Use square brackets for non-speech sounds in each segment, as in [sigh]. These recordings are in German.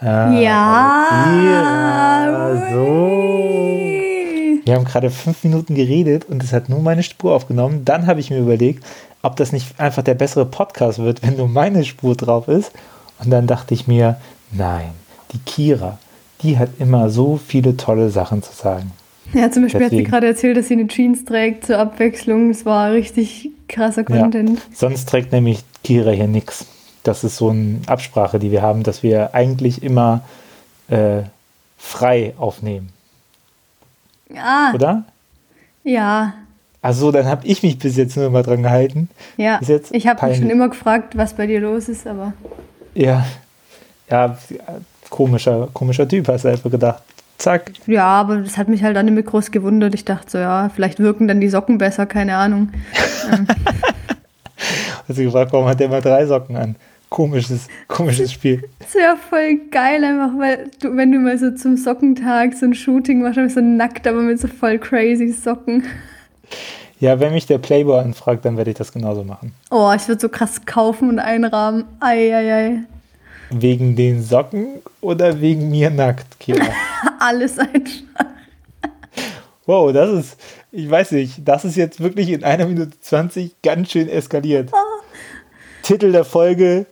Ah, Ja. so. Wir haben gerade fünf Minuten geredet und es hat nur meine Spur aufgenommen. Dann habe ich mir überlegt, ob das nicht einfach der bessere Podcast wird, wenn nur meine Spur drauf ist. Und dann dachte ich mir, nein, die Kira, die hat immer so viele tolle Sachen zu sagen. Ja, zum Beispiel hat sie Deswegen. gerade erzählt, dass sie eine Jeans trägt zur Abwechslung. Das war richtig krasser Content. Sonst trägt nämlich Kira hier nichts. Das ist so eine Absprache, die wir haben, dass wir eigentlich immer äh, frei aufnehmen, Ah, oder? ja. Also dann habe ich mich bis jetzt nur immer dran gehalten. Ja, ich habe mich schon immer gefragt, was bei dir los ist, aber Ja, ja, komischer, komischer Typ, hast du einfach gedacht. Zack. ja, aber das hat mich halt dann nicht groß gewundert. Ich dachte so, ja, vielleicht wirken dann die Socken besser, keine Ahnung. [laughs] Hast du gefragt, warum hat der mal drei Socken an? Komisches, komisches Spiel. Das wäre voll geil einfach, weil du, wenn du mal so zum Sockentag so ein Shooting machst, dann so nackt, aber mit so voll crazy Socken. Ja, wenn mich der Playboy anfragt, dann werde ich das genauso machen. Oh, ich würde so krass kaufen und einrahmen. Eieiei. Wegen den Socken oder wegen mir nackt, Kira? [laughs] Alles einfach. Wow, das ist, ich weiß nicht, das ist jetzt wirklich in einer Minute 20 ganz schön eskaliert. Titel der Folge: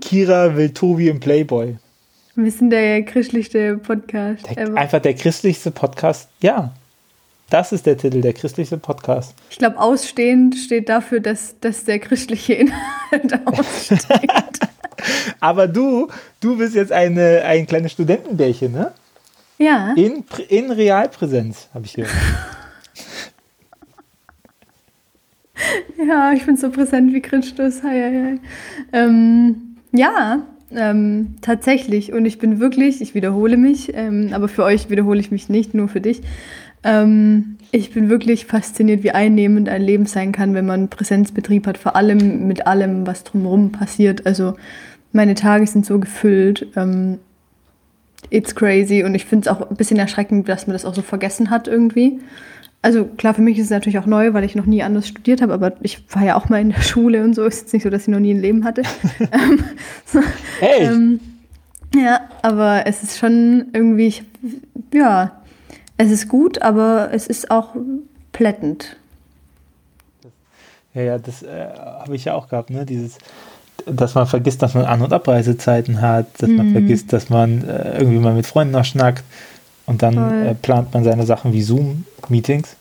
Kira will Tobi im Playboy. Wir sind der christlichste Podcast Der, ever. einfach der christlichste Podcast. Ja, das ist der Titel, der christlichste Podcast. Ich glaube, ausstehend steht dafür, dass, dass der christliche Inhalt [laughs] aussteht. [laughs] Aber du, du bist jetzt eine, ein kleines Studentenbärchen, ne? ja. In, in Realpräsenz, habe ich gehört. [laughs] Ja, ich bin so präsent wie Christus. Hei, hei. Ähm, ja, ähm, tatsächlich. Und ich bin wirklich, ich wiederhole mich, ähm, aber für euch wiederhole ich mich nicht, nur für dich. Ähm, ich bin wirklich fasziniert, wie einnehmend ein Leben sein kann, wenn man Präsenzbetrieb hat, vor allem mit allem, was drumherum passiert. Also meine Tage sind so gefüllt. Ähm, it's crazy. Und ich finde es auch ein bisschen erschreckend, dass man das auch so vergessen hat irgendwie. Also klar, für mich ist es natürlich auch neu, weil ich noch nie anders studiert habe, aber ich war ja auch mal in der [laughs] Schule und so. Ist jetzt nicht so, dass ich noch nie ein Leben hatte. [laughs] ähm, [laughs] Hey, ähm, ja, aber es ist schon irgendwie, ich, ja, es ist gut, aber es ist auch plättend. ja, ja, das äh, habe ich ja auch gehabt, ne? Dieses, dass man vergisst, dass man An- und Abreisezeiten hat, dass man vergisst, dass man äh, irgendwie mal mit Freunden noch schnackt und dann äh, plant man seine Sachen wie Zoom-Meetings.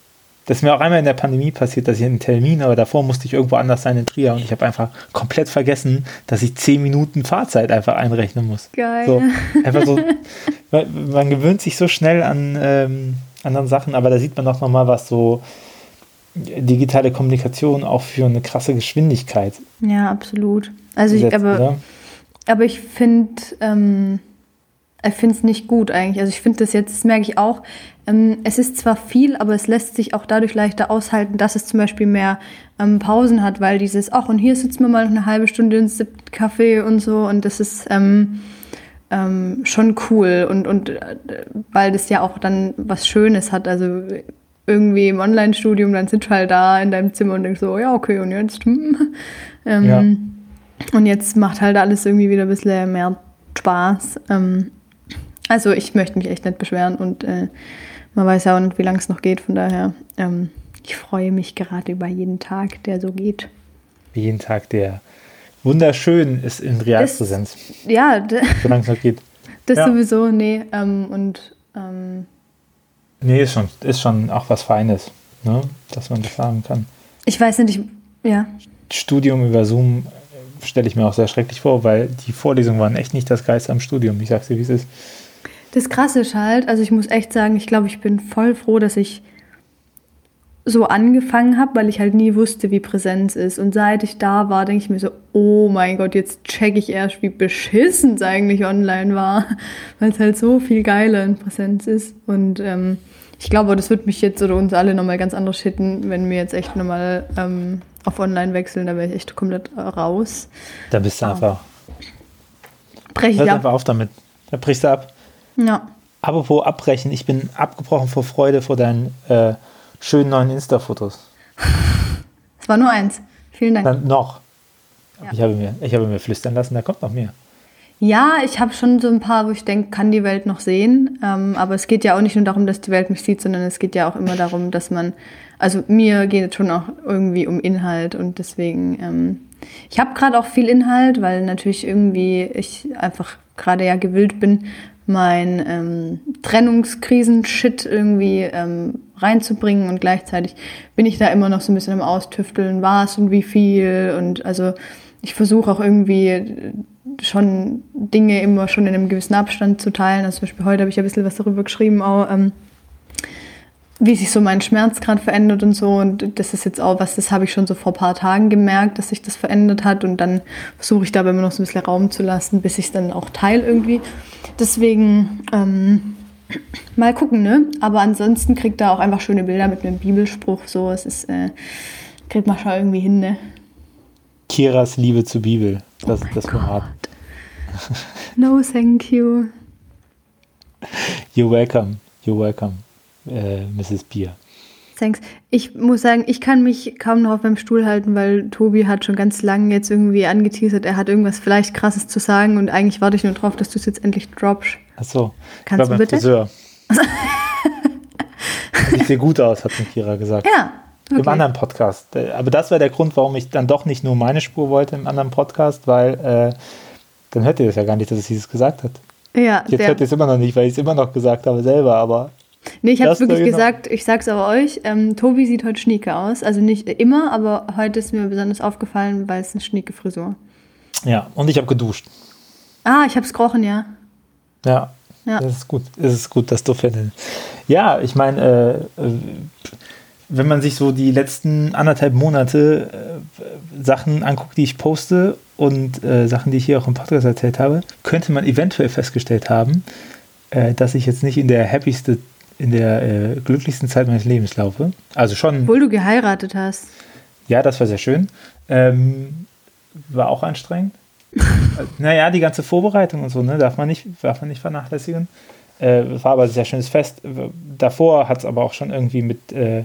Das ist mir auch einmal in der Pandemie passiert, dass ich einen Termin, aber davor musste ich irgendwo anders sein in Trier und ich habe einfach komplett vergessen, dass ich zehn Minuten Fahrzeit einfach einrechnen muss. Geil. So, einfach so, weil man gewöhnt sich so schnell an ähm, anderen Sachen, aber da sieht man doch nochmal, was so digitale Kommunikation auch für eine krasse Geschwindigkeit Ja, absolut. Also ich, aber, oder? aber ich finde, ähm, ich finde es nicht gut eigentlich. Also ich finde das jetzt, das merke ich auch, ähm, es ist zwar viel, aber es lässt sich auch dadurch leichter aushalten, dass es zum Beispiel mehr ähm, Pausen hat, weil dieses, ach und hier sitzen wir mal noch eine halbe Stunde und sippt Kaffee und so und das ist ähm, ähm, schon cool und, und äh, weil das ja auch dann was Schönes hat. Also irgendwie im Online-Studium, dann sitzt du halt da in deinem Zimmer und denkst so, ja, okay, und jetzt? Hm. Ähm, Ja. Und jetzt macht halt alles irgendwie wieder ein bisschen mehr Spaß. Ähm, also ich möchte mich echt nicht beschweren und äh, man weiß ja auch nicht, wie lange es noch geht. Von daher, ähm, ich freue mich gerade über jeden Tag, der so geht. Jeden Tag, der wunderschön ist in Realpräsenz, Ja, d- solange es noch geht. [laughs] das Ja. sowieso, nee. Ähm, und ähm, Nee, ist schon, ist schon auch was Feines, ne? dass man das sagen kann. ich weiß nicht, ich, ja. Studium über Zoom äh, stelle ich mir auch sehr schrecklich vor, weil die Vorlesungen waren echt nicht das Geilste am Studium. Ich sag's dir, wie es ist. Das Krasse ist halt, also ich muss echt sagen, ich glaube, ich bin voll froh, dass ich so angefangen habe, weil ich halt nie wusste, wie Präsenz ist. Und seit ich da war, denke ich mir so, oh mein Gott, jetzt check ich erst, wie beschissen es eigentlich online war, [laughs] weil es halt so viel geiler in Präsenz ist. Und ähm, ich glaube, das wird mich jetzt oder uns alle nochmal ganz anders hitten, wenn wir jetzt echt nochmal ähm, auf online wechseln, da wäre ich echt komplett raus. Da bist du Ah. einfach, Brech ich hörst ab. einfach auf damit. Da brichst du ab. Ja. Apropos abbrechen, ich bin abgebrochen vor Freude vor deinen äh, schönen neuen Insta-Fotos. [laughs] Es war nur eins. Vielen Dank. Dann noch. Ja. Ich, habe mir, ich habe mir flüstern lassen, da kommt noch mehr. Ja, ich habe schon so ein paar, wo ich denke, kann die Welt noch sehen. Ähm, aber es geht ja auch nicht nur darum, dass die Welt mich sieht, sondern es geht ja auch immer darum, dass man, also mir geht es schon auch irgendwie um Inhalt und deswegen, ähm, ich habe gerade auch viel Inhalt, weil natürlich irgendwie ich einfach gerade ja gewillt bin, mein ähm, Trennungskrisen-Shit irgendwie ähm, reinzubringen und gleichzeitig bin ich da immer noch so ein bisschen im Austüfteln, was und wie viel und also ich versuche auch irgendwie schon Dinge immer schon in einem gewissen Abstand zu teilen. Also zum Beispiel heute habe ich ein bisschen was darüber geschrieben, auch ähm, wie sich so mein Schmerz gerade verändert und so. Und das ist jetzt auch was, das habe ich schon so vor ein paar Tagen gemerkt, dass sich das verändert hat. Und dann versuche ich dabei immer noch so ein bisschen Raum zu lassen, bis ich es dann auch teile irgendwie. Deswegen ähm, [clears throat] mal gucken, ne? Aber ansonsten kriegt er auch einfach schöne Bilder mit einem Bibelspruch. So, es ist, äh, kriegt man schon irgendwie hin, ne? Kiras Liebe zur Bibel. Das, oh das Format. No, thank you. [laughs] You're welcome. You're welcome, äh, Mrs. Beer. Thanks. Ich muss sagen, ich kann mich kaum noch auf meinem Stuhl halten, weil Tobi hat schon ganz lange jetzt irgendwie angeteasert, er hat irgendwas vielleicht krasses zu sagen und eigentlich warte ich nur drauf, dass du es jetzt endlich droppst. Ach so. Kannst du bitte? Friseur. [laughs] Sieht dir gut aus, hat mir Kira gesagt. Ja, Okay. Im anderen Podcast. Aber das war der Grund, warum ich dann doch nicht nur meine Spur wollte im anderen Podcast, weil äh, dann hört ihr das ja gar nicht, dass sie es gesagt hat. Ja, Jetzt hört ihr es immer noch nicht, weil ich es immer noch gesagt habe selber, aber. Nee, ich habe es wirklich genau. gesagt, ich sag's aber euch, ähm, Tobi sieht heute schnieke aus. Also nicht immer, aber heute ist mir besonders aufgefallen, weil es eine schnieke Frisur. Ja, und ich habe geduscht. Ah, ich habe es gerochen, ja. Ja, ja. Das ist gut. Es ist gut, dass du findest. Ja, ich meine, äh, wenn man sich so die letzten anderthalb Monate äh, Sachen anguckt, die ich poste und äh, Sachen, die ich hier auch im Podcast erzählt habe, könnte man eventuell festgestellt haben, äh, dass ich jetzt nicht in der happyste, in der äh, glücklichsten Zeit meines Lebens laufe. Also schon. Obwohl du geheiratet hast. Ja, das war sehr schön. Ähm, war auch anstrengend. [laughs] naja, die ganze Vorbereitung und so, ne, darf man nicht, darf man nicht vernachlässigen. Äh, war aber ein sehr schönes Fest. Davor hat es aber auch schon irgendwie mit äh,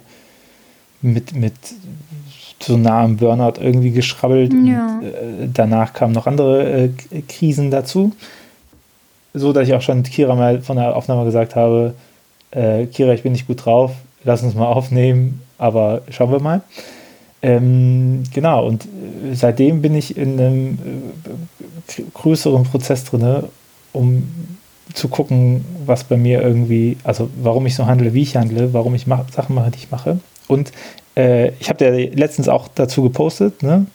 mit, mit so nah am Burnout irgendwie geschrabbelt. Ja. Und, äh, danach kamen noch andere äh, Krisen dazu. So dass ich auch schon Kira mal von der Aufnahme gesagt habe, äh, Kira, ich bin nicht gut drauf, lass uns mal aufnehmen, aber schauen wir mal. Ähm, genau, und äh, seitdem bin ich in einem äh, größeren Prozess drin, um zu gucken, was bei mir irgendwie, also warum ich so handle, wie ich handle, warum ich mach, Sachen mache, die ich mache. Und äh, ich habe ja letztens auch dazu gepostet, ne?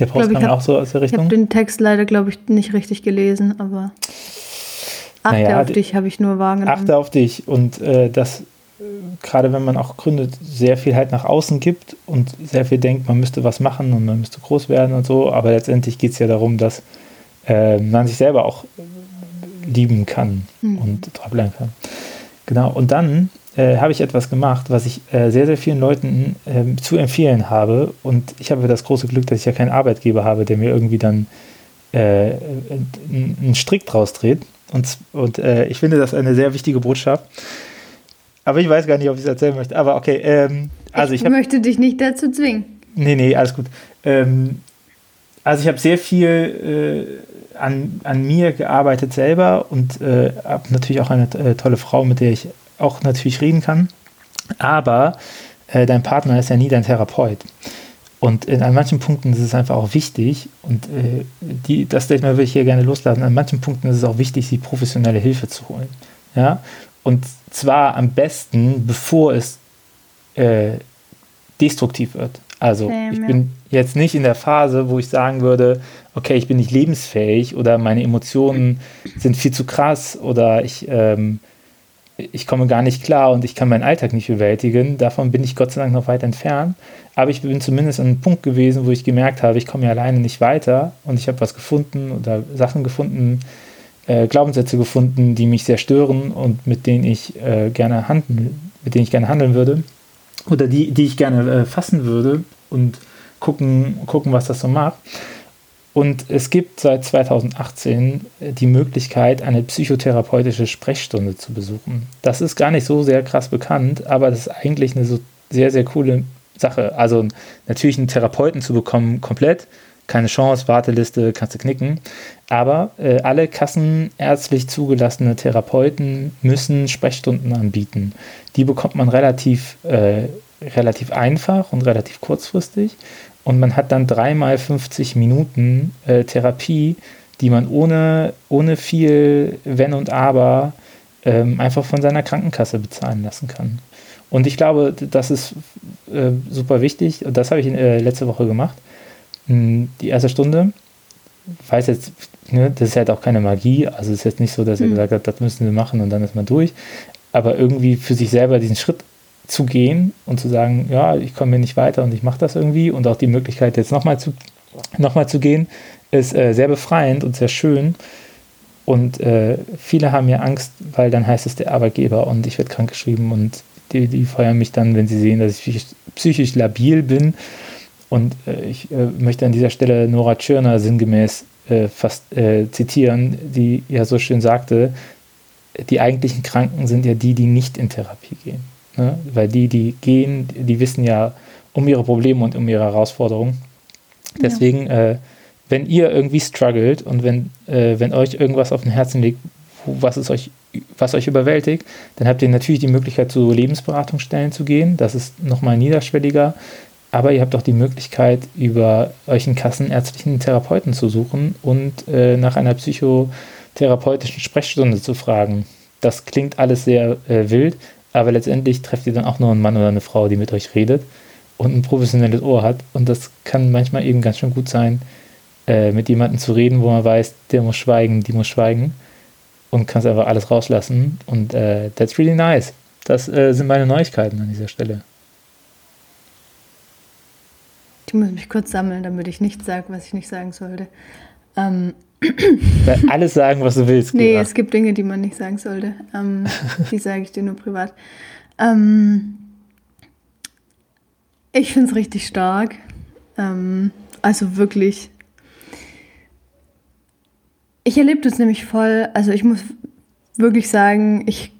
Der Post kam auch so aus der Richtung. Ich habe den Text leider, glaube ich, nicht richtig gelesen, aber achte naja, auf dich habe ich nur wahrgenommen. Achte auf dich und äh, das, äh, gerade wenn man auch gründet, sehr viel halt nach außen gibt und sehr viel denkt, man müsste was machen und man müsste groß werden und so, aber letztendlich geht es ja darum, dass äh, man sich selber auch lieben kann mhm. und dranbleiben kann. Genau, und dann äh, habe ich etwas gemacht, was ich äh, sehr, sehr vielen Leuten äh, zu empfehlen habe. Und ich habe das große Glück, dass ich ja keinen Arbeitgeber habe, der mir irgendwie dann äh, einen Strick draus dreht. Und, und äh, ich finde das eine sehr wichtige Botschaft. Aber ich weiß gar nicht, ob ich es erzählen möchte. Aber okay. Ähm, also ich, ich hab, möchte dich nicht dazu zwingen. Nee, nee, alles gut. Ähm, also ich habe sehr viel äh, an, an mir gearbeitet selber und äh, habe natürlich auch eine äh, tolle Frau, mit der ich auch natürlich reden kann. Aber äh, dein Partner ist ja nie dein Therapeut. Und in, an manchen Punkten ist es einfach auch wichtig, und äh, die, das Statement würde ich hier gerne loslassen, an manchen Punkten ist es auch wichtig, sich professionelle Hilfe zu holen. Ja? Und zwar am besten, bevor es äh, destruktiv wird. Also Same, ich bin jetzt nicht in der Phase, wo ich sagen würde, okay, ich bin nicht lebensfähig oder meine Emotionen sind viel zu krass oder ich ähm, ich komme gar nicht klar und ich kann meinen Alltag nicht bewältigen. Davon bin ich Gott sei Dank noch weit entfernt. Aber ich bin zumindest an einem Punkt gewesen, wo ich gemerkt habe, ich komme ja alleine nicht weiter und ich habe was gefunden oder Sachen gefunden, äh, Glaubenssätze gefunden, die mich sehr stören und mit denen ich äh, gerne handeln, mit denen ich gerne handeln würde oder die, die ich gerne äh, fassen würde und gucken, gucken, was das so macht. Und es gibt seit 2018 äh, die Möglichkeit, eine psychotherapeutische Sprechstunde zu besuchen. Das ist gar nicht so sehr krass bekannt, aber das ist eigentlich eine so sehr, sehr coole Sache. Also natürlich einen Therapeuten zu bekommen, komplett, keine Chance, Warteliste, kannst du knicken. Aber äh, alle kassenärztlich zugelassene Therapeuten müssen Sprechstunden anbieten. Die bekommt man relativ, äh, relativ einfach und relativ kurzfristig. Und man hat dann dreimal 50 Minuten äh, Therapie, die man ohne, ohne viel Wenn und Aber ähm, einfach von seiner Krankenkasse bezahlen lassen kann. Und ich glaube, das ist äh, super wichtig. Und das habe ich äh, letzte Woche gemacht. Hm, die erste Stunde. Ich weiß jetzt, ne, das ist halt auch keine Magie. Also es ist jetzt nicht so, dass er mhm. gesagt hat, das müssen wir machen und dann ist man durch. Aber irgendwie für sich selber diesen Schritt zu gehen und zu sagen, ja, ich komme hier nicht weiter und ich mache das irgendwie und auch die Möglichkeit jetzt nochmal zu, noch zu gehen, ist äh, sehr befreiend und sehr schön. Und äh, viele haben ja Angst, weil dann heißt es der Arbeitgeber und ich werde krankgeschrieben und die, die feuern mich dann, wenn sie sehen, dass ich psychisch labil bin. Und äh, ich äh, möchte an dieser Stelle Nora Tschirner sinngemäß äh, fast äh, zitieren, die ja so schön sagte, die eigentlichen Kranken sind ja die, die nicht in Therapie gehen. Ne? Weil die, die gehen, die wissen ja um ihre Probleme und um ihre Herausforderungen. Deswegen, ja. Äh, wenn ihr irgendwie struggelt und wenn, äh, wenn euch irgendwas auf dem Herzen liegt, was es euch was euch überwältigt, dann habt ihr natürlich die Möglichkeit, zu Lebensberatungsstellen zu gehen. Das ist nochmal niederschwelliger. Aber ihr habt auch die Möglichkeit, über euch einen kassenärztlichen Therapeuten zu suchen und äh, nach einer psychotherapeutischen Sprechstunde zu fragen. Das klingt alles sehr äh, wild, aber letztendlich trefft ihr dann auch nur einen Mann oder eine Frau, die mit euch redet und ein professionelles Ohr hat. Und das kann manchmal eben ganz schön gut sein, äh, mit jemandem zu reden, wo man weiß, der muss schweigen, die muss schweigen und kannst einfach alles rauslassen. Und äh, that's really nice. Das äh, sind meine Neuigkeiten an dieser Stelle. Ich muss mich kurz sammeln, damit ich nicht sage, was ich nicht sagen sollte. Ähm. Alles sagen, was du willst. Nee, es gibt Dinge, die man nicht sagen sollte. Ähm, die sage ich dir nur privat. Ähm, ich finde es richtig stark. Ähm, also wirklich ich erlebe das nämlich voll, also ich muss wirklich sagen, ich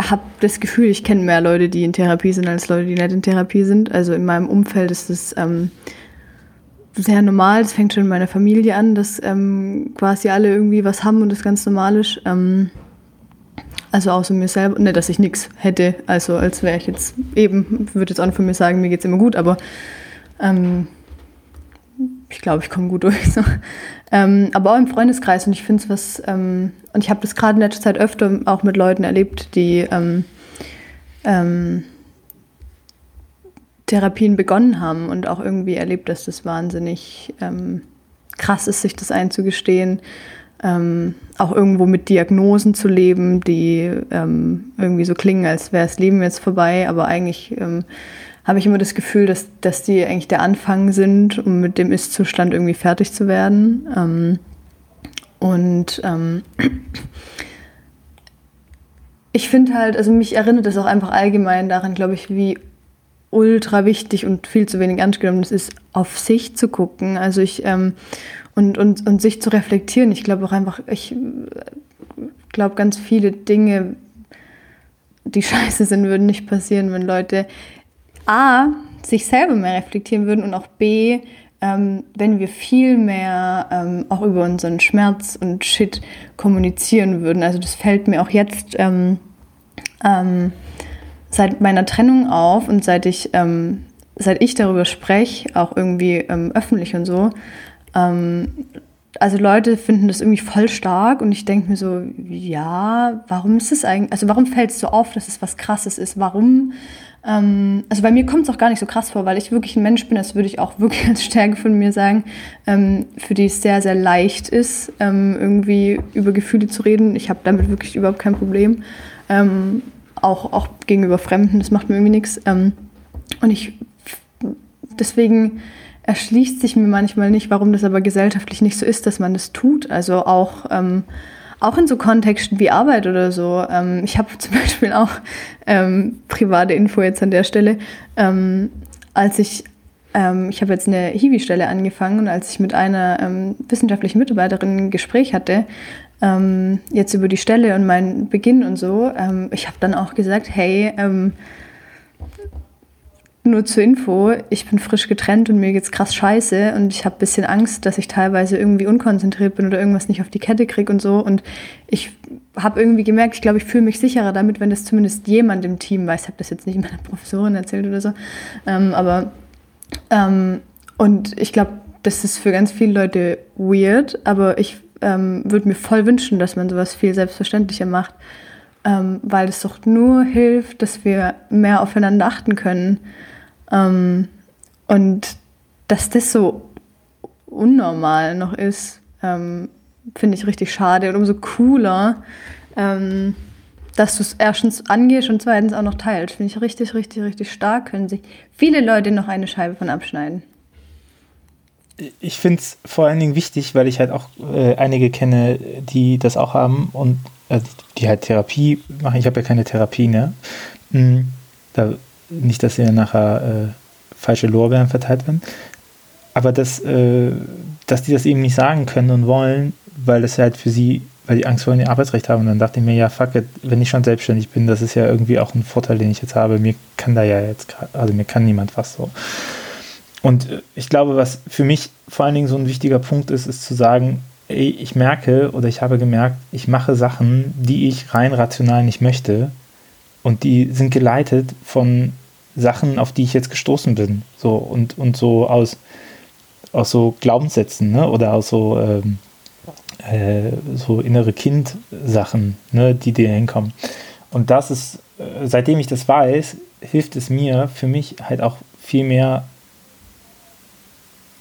habe das Gefühl, ich kenne mehr Leute, die in Therapie sind, als Leute, die nicht in Therapie sind. Also in meinem Umfeld ist das ähm, sehr normal. Das fängt schon in meiner Familie an, dass ähm, quasi alle irgendwie was haben und das ganz normal ist. Ähm, also außer mir selber, nicht, dass ich nichts hätte. Also als wäre ich jetzt eben, würde jetzt auch von mir sagen, mir geht es immer gut, aber ähm, ich glaube, ich komme gut durch. So. Ähm, aber auch im Freundeskreis und ich finde es was, ähm, und ich habe das gerade in letzter Zeit öfter auch mit Leuten erlebt, die ähm, ähm, Therapien begonnen haben und auch irgendwie erlebt, dass das wahnsinnig ähm, krass ist, sich das einzugestehen. Ähm, auch irgendwo mit Diagnosen zu leben, die irgendwie so klingen, als wäre das Leben jetzt vorbei, aber eigentlich habe ich immer das Gefühl, dass, dass die eigentlich der Anfang sind, um mit dem Ist-Zustand irgendwie fertig zu werden. Ähm, und ähm, ich finde halt, also mich erinnert das auch einfach allgemein daran, glaube ich, wie ultra wichtig und viel zu wenig ernst genommen es ist, auf sich zu gucken. Also ich ähm, und, und, und sich zu reflektieren. Ich glaube auch einfach, ich glaube, ganz viele Dinge, die [laughs] scheiße sind, würden nicht passieren, wenn Leute A, sich selber mehr reflektieren würden und auch B, ähm, wenn wir viel mehr ähm, auch über unseren Schmerz und Shit kommunizieren würden. Also das fällt mir auch jetzt ähm, ähm seit meiner Trennung auf und seit ich, ähm, seit ich darüber spreche, auch irgendwie ähm, öffentlich und so. also Leute finden das irgendwie voll stark und ich denke mir so, ja, warum ist es eigentlich, also warum fällt es so auf, dass es was Krasses ist? Warum ähm, also bei mir kommt es auch gar nicht so krass vor, weil ich wirklich ein Mensch bin, das würde ich auch [laughs] wirklich als Stärke von mir sagen, ähm, für die es sehr, sehr leicht ist, ähm, irgendwie über Gefühle zu reden. Ich habe damit wirklich überhaupt kein Problem. Auch, auch gegenüber Fremden, das macht mir irgendwie nichts. Ähm, und ich, deswegen erschließt sich mir manchmal nicht, warum das aber gesellschaftlich nicht so ist, dass man das tut. Also auch ähm, auch in so Kontexten wie Arbeit oder so. Ähm, ich habe [laughs] zum Beispiel auch ähm, private Info jetzt an der Stelle. Ähm, als ich, ähm, ich habe jetzt eine Hiwi-Stelle angefangen und als ich mit einer ähm, wissenschaftlichen Mitarbeiterin ein Gespräch hatte, ähm, jetzt über die Stelle und meinen Beginn und so, ich habe dann auch gesagt, hey, nur zur Info, ich bin frisch getrennt und mir geht's krass scheiße und ich habe ein bisschen Angst, dass ich teilweise irgendwie unkonzentriert bin oder irgendwas nicht auf die Kette kriege und so. Und ich habe irgendwie gemerkt, ich glaube, ich fühle mich sicherer damit, wenn das zumindest jemand im Team weiß. Ich habe das jetzt nicht meiner Professorin erzählt oder so. Ähm, aber ähm, und ich glaube, das ist für ganz viele Leute weird, aber ich ähm, würde mir voll wünschen, dass man sowas viel selbstverständlicher macht, ähm, weil es doch nur hilft, dass wir mehr aufeinander achten können. Ähm, und dass das so unnormal noch ist, ähm, finde ich richtig schade und umso cooler, ähm, dass du es erstens angehst und zweitens auch noch teilst. Finde ich richtig, richtig, richtig stark. Können sich viele Leute noch eine Scheibe von abschneiden. Ich finde es vor allen Dingen wichtig, weil ich halt auch äh, einige kenne, die das auch haben und äh, die halt Therapie machen. Ich habe ja keine Therapie, ne? Mhm. Da, nicht, dass ihr nachher äh, falsche Lorbeeren verteilt werden. Aber dass, äh, dass die das eben nicht sagen können und wollen, weil es halt für sie weil die Angst vor dem Arbeitsrecht haben. Und dann dachte ich mir, ja, fuck it, wenn ich schon selbstständig bin, das ist ja irgendwie auch ein Vorteil, den ich jetzt habe. Mir kann da ja jetzt, also mir kann niemand was so. Und äh, ich glaube, was für mich vor allen Dingen so ein wichtiger Punkt ist, ist zu sagen, ey, ich merke oder ich habe gemerkt, ich mache Sachen, die ich rein rational nicht möchte. Und die sind geleitet von Sachen, auf die ich jetzt gestoßen bin. So und, und so aus, aus so Glaubenssätzen, ne? Oder aus so ähm, äh, so innere Kind-Sachen, ne, die dir hinkommen. Und das ist, äh, seitdem ich das weiß, hilft es mir für mich halt auch viel mehr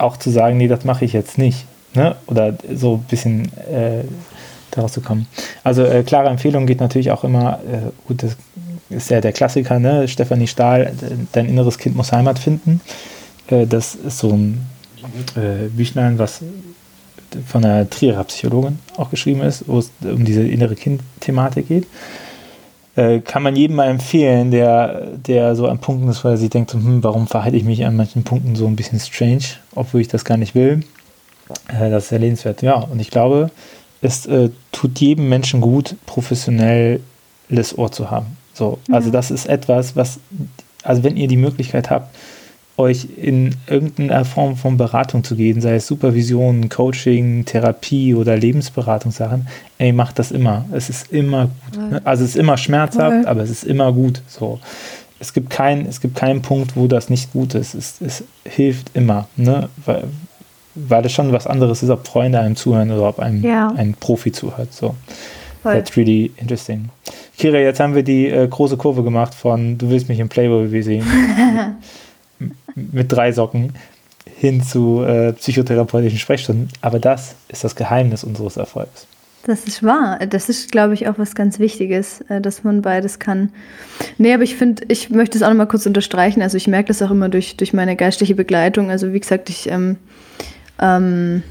auch zu sagen, nee, das mache ich jetzt nicht. Ne? Oder so ein bisschen äh, daraus zu kommen. Also äh, klare Empfehlung geht natürlich auch immer, äh, gut, das ist ja der Klassiker, ne? Stefanie Stahl, dein inneres Kind muss Heimat finden. Äh, das ist so ein äh, Büchlein, was von einer Trierer Psychologin auch geschrieben ist, wo es um diese innere Kind-Thematik geht. Äh, kann man jedem mal empfehlen, der, der so an Punkten ist, weil er sich denkt, hm, warum verhalte ich mich an manchen Punkten so ein bisschen strange, obwohl ich das gar nicht will. Äh, das ist sehr lebenswert. Ja, und ich glaube, es äh, tut jedem Menschen gut, professionelles Ohr zu haben. So, also das ist etwas, was, also wenn ihr die Möglichkeit habt, euch in irgendeiner Form von Beratung zu gehen, sei es Supervision, Coaching, Therapie oder Lebensberatungssachen, ey, macht das immer. Es ist immer gut. Ne? Also es ist immer schmerzhaft, okay. aber es ist immer gut. So. Es gibt, kein, es gibt keinen Punkt, wo das nicht gut ist. Es, es hilft immer, ne? weil, weil es schon was anderes ist, ob Freunde einem zuhören oder ob einem ja. ein Profi zuhört. So. Voll. That's really interesting. Kira, jetzt haben wir die äh, große Kurve gemacht von Du willst mich im Playboy sehen. [laughs] mit drei Socken hin zu äh, psychotherapeutischen Sprechstunden. Aber das ist das Geheimnis unseres Erfolgs. Das ist wahr. Das ist, glaube ich, auch was ganz Wichtiges, äh, dass man beides kann. Nee, aber ich finde, ich möchte es auch noch mal kurz unterstreichen. Also ich merke das auch immer durch, durch meine geistliche Begleitung. Also wie gesagt, ich, ähm, ähm,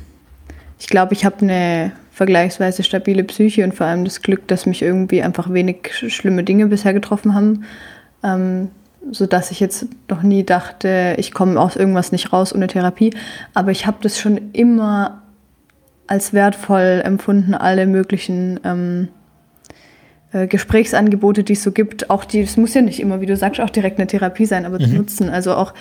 ich glaube, ich habe eine vergleichsweise stabile Psyche und vor allem das Glück, dass mich irgendwie einfach wenig schlimme Dinge bisher getroffen haben. Ähm, so dass ich jetzt noch nie dachte, ich komme aus irgendwas nicht raus ohne Therapie. Aber ich habe das schon immer als wertvoll empfunden, alle möglichen ähm, äh, Gesprächsangebote, die es so gibt. Auch die, es muss ja nicht immer, wie du sagst, auch direkt eine Therapie sein, aber mhm. zu nutzen. Also auch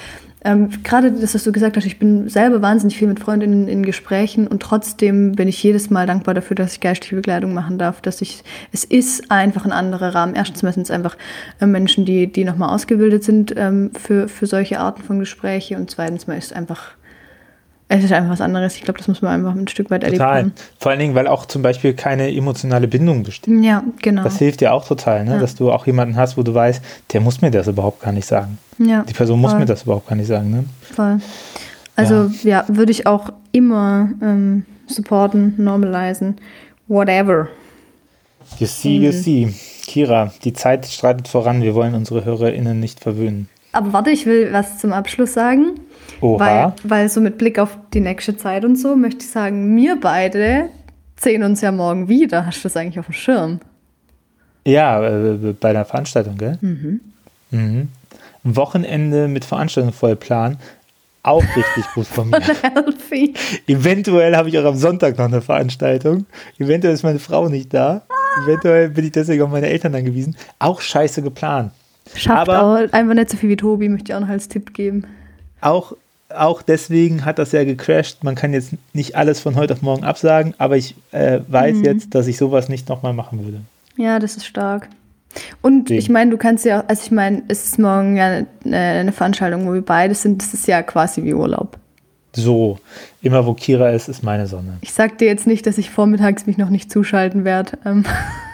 ähm, gerade das, was du gesagt hast, ich bin selber wahnsinnig viel mit Freundinnen in Gesprächen und trotzdem bin ich jedes Mal dankbar dafür, dass ich geistige Begleitung machen darf, dass ich, es ist einfach ein anderer Rahmen. Erstens sind es einfach äh, Menschen, die, die nochmal ausgebildet sind ähm, für, für solche Arten von Gespräche und zweitens mal ist einfach es ist einfach was anderes. Ich glaube, das muss man einfach ein Stück weit total. erleben. Vor allen Dingen, weil auch zum Beispiel keine emotionale Bindung besteht. Ja, genau. Das hilft dir auch total, ne? Ja. dass du auch jemanden hast, wo du weißt, der muss mir das überhaupt gar nicht sagen. Ja, Die Person voll. muss mir das überhaupt gar nicht sagen. Ne? Voll. Also ja, ja würde ich auch immer ähm, supporten, normalisieren, whatever. You see, you mhm. see. Kira, die Zeit streitet voran. Wir wollen unsere HörerInnen nicht verwöhnen. Aber warte, ich will was zum Abschluss sagen. Oha. Weil, weil so mit Blick auf die nächste Zeit und so möchte ich sagen, wir beide sehen uns ja morgen wieder. Hast du das eigentlich auf dem Schirm? Ja, äh, bei einer Veranstaltung, gell? Mhm. mhm. Wochenende mit Veranstaltung vollplan. Auch richtig gut von mir. [laughs] Eventuell habe ich auch am Sonntag noch eine Veranstaltung. Eventuell ist meine Frau nicht da. Eventuell bin ich deswegen auf meine Eltern angewiesen. Auch scheiße geplant. Schafft Aber- auch einfach nicht so viel wie Tobi, möchte ich auch noch als Tipp geben. Auch, auch deswegen hat das ja gecrashed. Man kann jetzt nicht alles von heute auf morgen absagen, aber ich äh, weiß Mhm. jetzt, dass ich sowas nicht nochmal machen würde. Ja, das ist stark. Und Deswegen. ich meine, du kannst ja, also ich meine, es ist morgen ja eine, eine Veranstaltung, wo wir beide sind. Das ist ja quasi wie Urlaub. So, immer wo Kira ist, ist meine Sonne. Ich sag dir jetzt nicht, dass ich vormittags mich noch nicht zuschalten werde. Ähm, [laughs]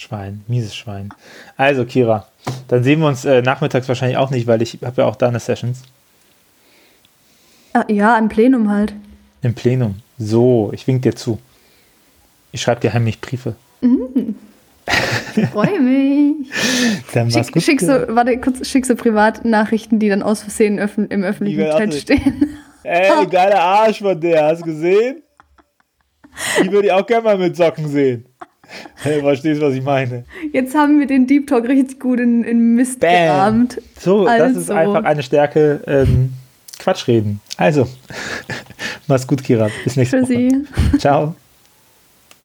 Schwein, mieses Schwein. Also, Kira, dann sehen wir uns äh, nachmittags wahrscheinlich auch nicht, weil ich habe ja auch da eine Sessions ah, ja, im Plenum halt. im Plenum. So, ich wink dir zu. Ich schreibe dir heimlich Briefe. [laughs] Freue mich. Dann Schick, gut, schick so, warte, kurz, schick so Privatnachrichten, die dann aus Versehen öffn im öffentlichen Chat auch stehen. Ey, [laughs] geiler Arsch von der, hast du gesehen? Die würde ich auch gerne mal mit Socken sehen. [laughs] Hey, verstehst, was ich meine? Jetzt haben wir den Deep Talk richtig gut in, in Mist Bam. gerahmt. So, das ist Also. einfach eine Stärke. Ähm, Quatsch reden. Also, [laughs] mach's gut, Kira. Bis nächste Woche. Tschüssi. Ciao.